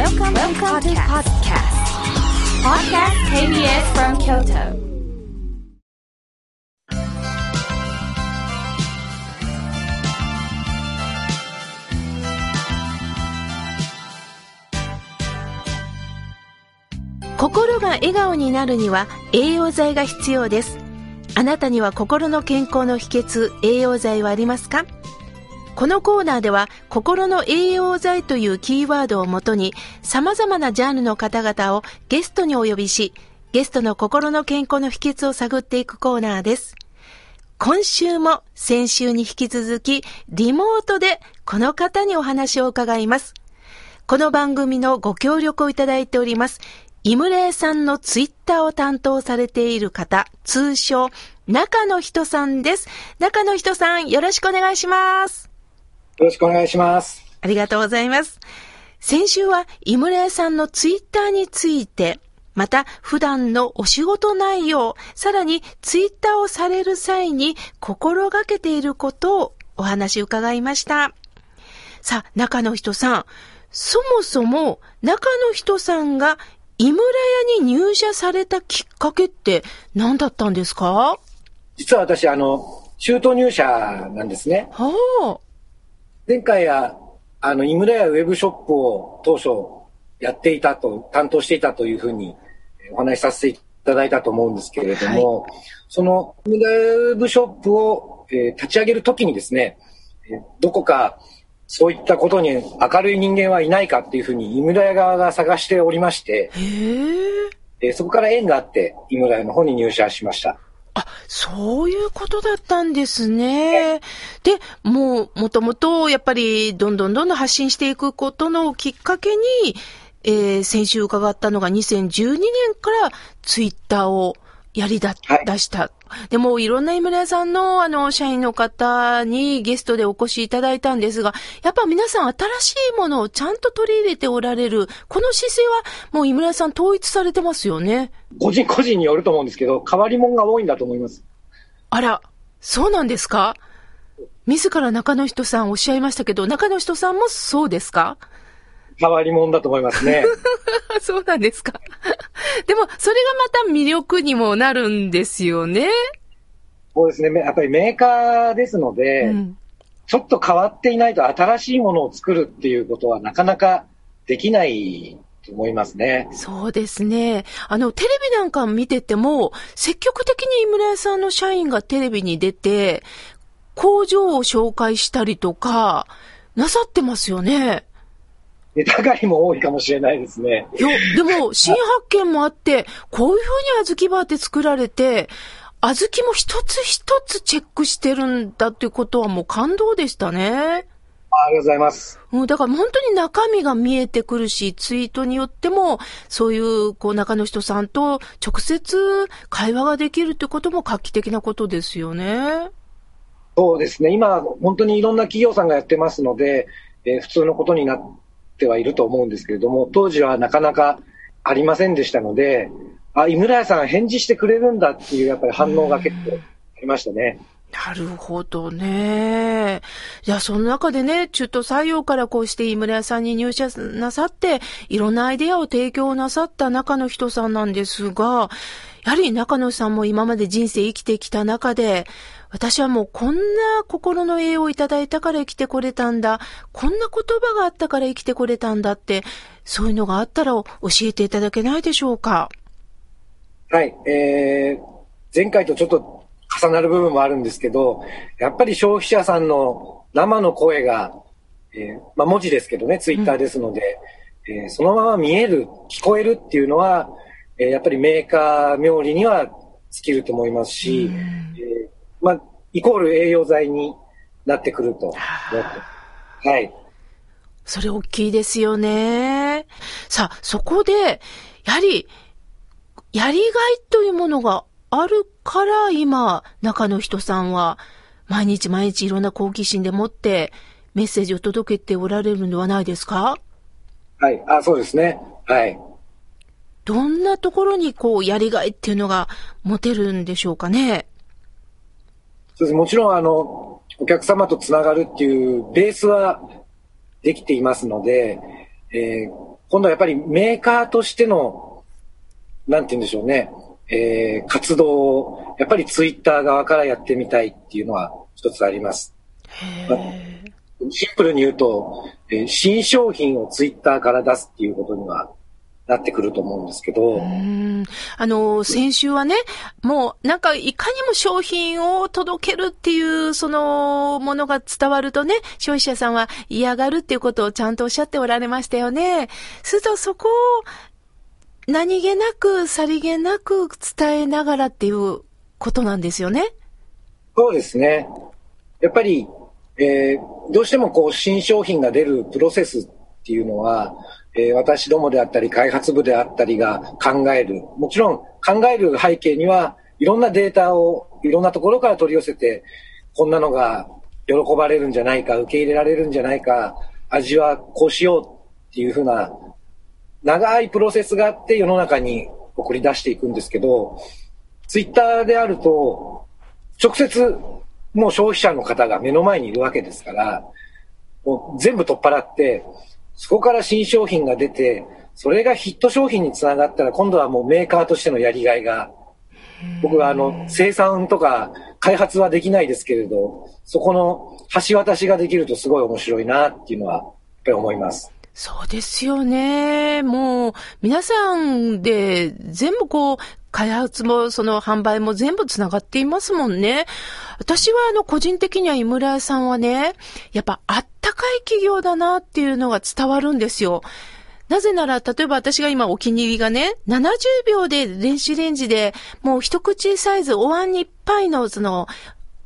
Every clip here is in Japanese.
Welcome が笑顔になるには栄養剤が必要です。あなたには心の健康の秘訣栄養剤はありますか？このコーナーでは心の栄養剤というキーワードをもとに様々なジャンルの方々をゲストにお呼びし、ゲストの心の健康の秘訣を探っていくコーナーです。今週も先週に引き続きリモートでこの方にお話を伺います。この番組のご協力をいただいております。井村屋さんのツイッターを担当されている方、通称、中の人さんです。中の人さん、よろしくお願いします。よろしくお願いします。ありがとうございます。先週は井村屋さんのツイッターについて、また普段のお仕事内容、さらにツイッターをされる際に心がけていることをお話伺いました。さあ、中の人さん、そもそも中の人さんが井村屋に入社されたきっかけって何だったんですか？実は私、あの、中途入社なんですね。はあ。前回は、あの、井村屋ウェブショップを当初やっていたと、担当していたというふうにえーお話しさせていただいたと思うんですけれども、その井村屋ウェブショップを、えー立ち上げるときにですね、えーどこかそういったことに明るい人間はいないかっていうふうに井村屋側が探しておりまして、へえ。えーそこから縁があって井村屋の方に入社しました。あ、そういうことだったんですね。で、もう、もともと、やっぱり、どんどんどんどん発信していくことのきっかけに、えー先週伺ったのが2012年からツイッターをやりだ、はい出した。でも、いろんな井村屋さんの、あの、社員の方にゲストでお越しいただいたんですが、やっぱ皆さん新しいものをちゃんと取り入れておられる、この姿勢は、もう井村屋さん統一されてますよね。個人個人によると思うんですけど、変わり者が多いんだと思います。あら、そうなんですか？自ら中野人さんおっしゃいましたけど、中野人さんもそうですか？変わり者だと思いますね。そうなんですか でも、それがまた魅力にもなるんですよね。そうですね。めやっぱりメーカーですので、うん。ちょっと変わっていないと新しいものを作るっていうことはなかなかできないと思いますね。そうですね。あの、テレビなんか見てても、積極的に井村屋さんの社員がテレビに出て、工場を紹介したりとか、なさってますよね。ネタ狩りも多いかもしれないですね。いや、でも、新発見もあって、こういうふうに小豆バーって作られて、小豆も一つ一つチェックしてるんだっていうことはもう感動でしたね。ありがとうございます。うん、だから本当に中身が見えてくるし、ツイートによっても、そういう、こう、中の人さんと直接会話ができるってことも画期的なことですよね。そうですね。今、本当にいろんな企業さんがやってますので、えー普通のことになってはいると思うんですけれども、当時はなかなかありませんでしたので、あ、井村屋さん返事してくれるんだっていうやっぱり反応が結構ありましたね。なるほどね。じゃあ、その中でね、中途採用からこうして井村屋さんに入社なさって、いろんなアイデアを提供なさった中の人さんなんですが、やはり中野さんも今まで人生生きてきた中で、私はもうこんな心の栄養をいただいたから生きてこれたんだ、こんな言葉があったから生きてこれたんだって、そういうのがあったら教えていただけないでしょうか？はい。えー、前回とちょっと重なる部分もあるんですけど、やっぱり消費者さんの生の声が、えーまあ文字ですけどね、ツイッターですので、えーそのまま見える、聞こえるっていうのは、えーやっぱりメーカー冥利には尽きると思いますし、えーまあ、イコール栄養剤になってくると。はい。それ大きいですよね。さあ、そこで、やはり、やりがいというものがあるから、今、中の人さんは、毎日毎日いろんな好奇心でもって、メッセージを届けておられるのではないですか？はい。あ、そうですね。はい。どんなところにこう、やりがいっていうのが持てるんでしょうかね？そうです。もちろん、あの、お客様とつながるっていうベースはできていますので、えー今度はやっぱりメーカーとしての、なんて言うんでしょうね、えー、活動を、やっぱりツイッター側からやってみたいっていうのは一つあります。まあ、シンプルに言うと、えー、新商品をツイッターから出すっていうことにはなってくると思うんですけど。うん。あの、先週はね、もうなんかいかにも商品を届けるっていう、そのものが伝わるとね、消費者さんは嫌がるっていうことをちゃんとおっしゃっておられましたよね。するとそこを何気なく、さりげなく伝えながらっていうことなんですよね。そうですね。やっぱり、えー、どうしてもこう新商品が出るプロセスっていうのは、えー、私どもであったり開発部であったりが考える。もちろん考える背景にはいろんなデータをいろんなところから取り寄せて、こんなのが喜ばれるんじゃないか、受け入れられるんじゃないか、味はこうしようっていうふうな長いプロセスがあって世の中に送り出していくんですけど、ツイッターであると、直接もう消費者の方が目の前にいるわけですから、もう全部取っ払って、そこから新商品が出て、それがヒット商品につながったら、今度はもうメーカーとしてのやりがいが、僕はあの、生産とか開発はできないですけれど、そこの橋渡しができるとすごい面白いなっていうのは、やっぱり思います。そうですよね。もう、皆さんで全部こう、開発もその販売も全部繋がっていますもんね。私はあの個人的には井村さんはね、やっぱあったかい企業だなっていうのが伝わるんですよ。なぜなら、例えば私が今お気に入りがね、70秒で電子レンジでもう一口サイズお椀にいっぱいのその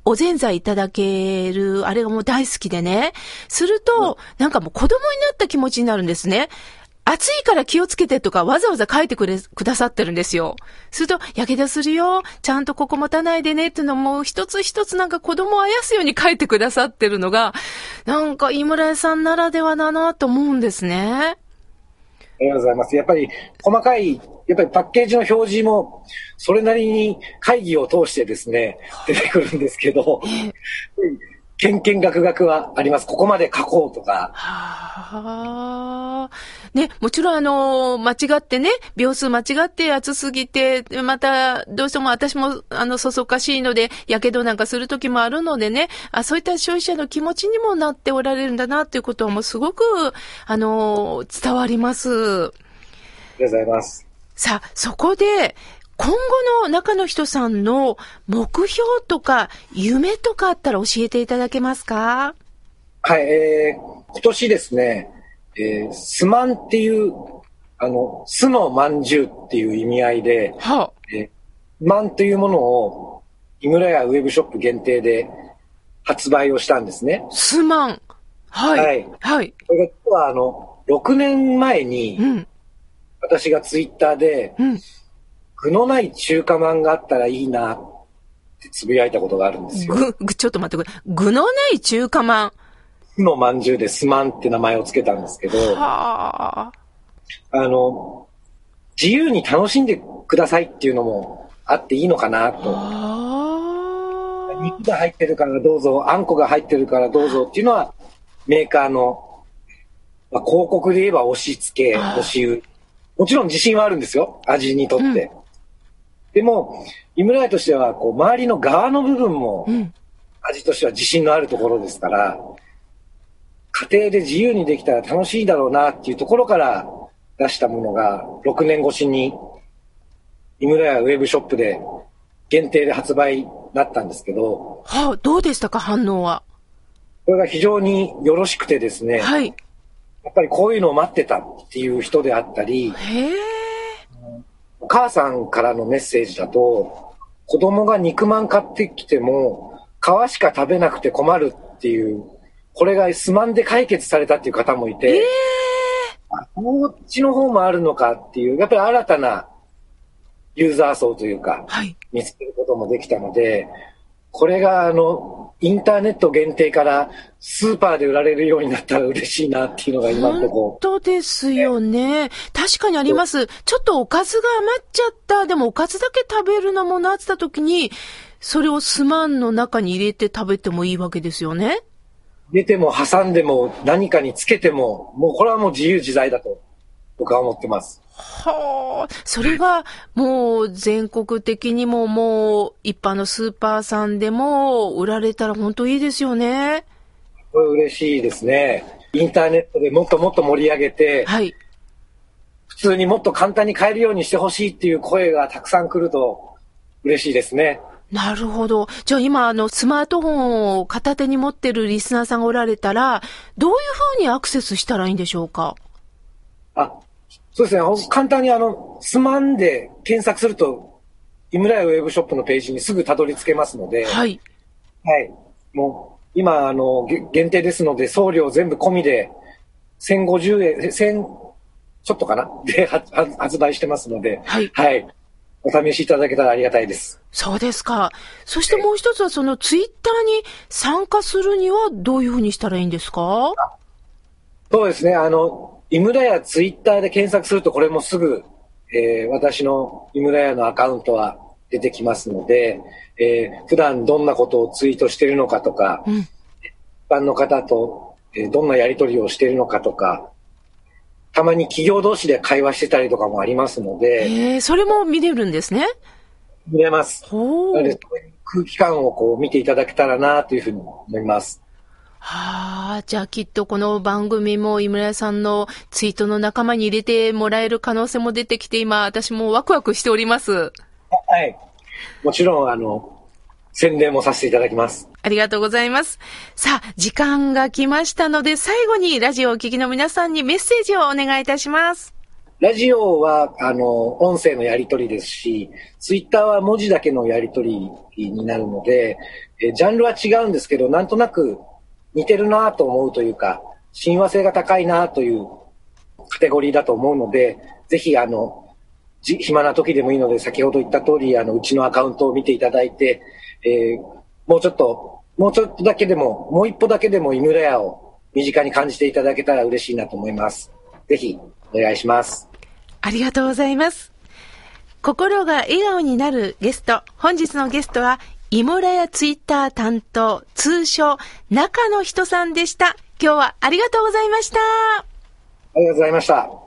おぜんざいいただける、あれがもう大好きでね。すると、なんかもう子供になった気持ちになるんですね。暑いから気をつけてとかわざわざ書いてくれ、くださってるんですよ。すると、やけどするよ。ちゃんとここ持たないでねっていうのも一つ一つなんか子供をあやすように書いてくださってるのが、なんか井村屋さんならではだなと思うんですね。ありがとうございます。やっぱり細かい、やっぱりパッケージの表示も、それなりに会議を通してですね、出てくるんですけど、けんけんがくがくはあります。ここまで書こうとか。はあ。ね、もちろんあの、間違ってね、秒数間違って暑すぎて、また、どうしても私も、あの、そそかしいので、やけどなんかする時もあるのでね、あそういった消費者の気持ちにもなっておられるんだな、ということはもうすごく、あの、伝わります。ありがとうございます。さあ、そこで、今後の中の人さんの目標とか夢とかあったら教えていただけますか？はい、えー、今年ですね、えー、スマンっていう、あの、巣のまんじゅうっていう意味合いで、はあ、えー、マンというものを、井村屋ウェブショップ限定で発売をしたんですね。スマン。はい。はい。はい。これが、はあの、6年前に、うん、私がツイッターで、うん具のない中華まんがあったらいいなってつぶやいたことがあるんですよ。ぐ、ちょっと待ってくれ。具のない中華まん。具のまんじゅうでスマンって名前を付けたんですけど、はあ。あの、自由に楽しんでくださいっていうのもあっていいのかなと。肉が入ってるからどうぞ、あんこが入ってるからどうぞっていうのは、メーカーの、まあ、広告で言えば押し付け、押し売もちろん自信はあるんですよ、味にとって。うんでも、井村屋としては、こう、周りの側の部分も、味としては自信のあるところですから、家庭で自由にできたら楽しいだろうなっていうところから出したものが、6年越しに、井村屋ウェブショップで限定で発売になったんですけど。はあ、どうでしたか、反応は？これが非常によろしくてですね。はい。やっぱりこういうのを待ってたっていう人であったり。へえ。お母さんからのメッセージだと、子供が肉まん買ってきても、皮しか食べなくて困るっていう、これがすまんで解決されたっていう方もいて、えー、こっちの方もあるのかっていう、やっぱり新たなユーザー層というか、はい、見つけることもできたので、これがあの、インターネット限定からスーパーで売られるようになったら嬉しいなっていうのが今のところ。本当ですよね。確かにあります。ちょっとおかずが余っちゃった。でもおかずだけ食べるのもなってた時に、それをスマンの中に入れて食べてもいいわけですよね。入れても挟んでも何かにつけても、もうこれはもう自由自在だと僕は思ってます。はあ、それがもう全国的にももう一般のスーパーさんでも売られたら本当いいですよね。これ嬉しいですね。インターネットでもっともっと盛り上げて、はい。普通にもっと簡単に買えるようにしてほしいっていう声がたくさん来ると嬉しいですね。なるほど。じゃあ今、あの、スマートフォンを片手に持ってるリスナーさんがおられたら、どういうふうにアクセスしたらいいんでしょうか？あ、そうですね。簡単にあの、スマンで検索すると、井村屋ウェブショップのページにすぐたどり着けますので、はい。はい。もう、今、あの、げ限定ですので、送料全部込みで、1050円、1000ちょっとかな？で発売してますので、はいはい。お試しいただけたらありがたいです。そうですか。そしてもう一つは、そのツイッターに参加するにはどういうふうにしたらいいんですか？そうですね。あの、井村屋ツイッターで検索すると、これもすぐ、えー私の井村屋のアカウントは出てきますので、えー普段どんなことをツイートしているのかとか、うん。一般の方と、えーどんなやり取りをしているのかとか、たまに企業同士で会話してたりとかもありますので、ええそれも見れるんですね？見れます。ほう空気感をこう見ていただけたらなというふうに思います。はあ、じゃあきっとこの番組も井村屋さんのツイートの仲間に入れてもらえる可能性も出てきて今私もワクワクしております。はい。もちろん、あの、宣伝もさせていただきます。ありがとうございます。さあ、時間が来ましたので最後にラジオをお聞きの皆さんにメッセージをお願いいたします。ラジオは、あの、音声のやり取りですし、ツイッターは文字だけのやり取りになるので、えジャンルは違うんですけど、なんとなく似てるなと思うというか、親和性が高いなというカテゴリーだと思うので、ぜひ、あの、じ暇な時でもいいので、先ほど言った通り、あの、うちのアカウントを見ていただいて、えーもうちょっと、もうちょっとだけでも、もう一歩だけでも井村屋を身近に感じていただけたら嬉しいなと思います。ぜひ、お願いします。ありがとうございます。心が笑顔になるゲスト。本日のゲストは、井村屋ツイッター担当、通称、中の人さんでした。今日はありがとうございました。ありがとうございました。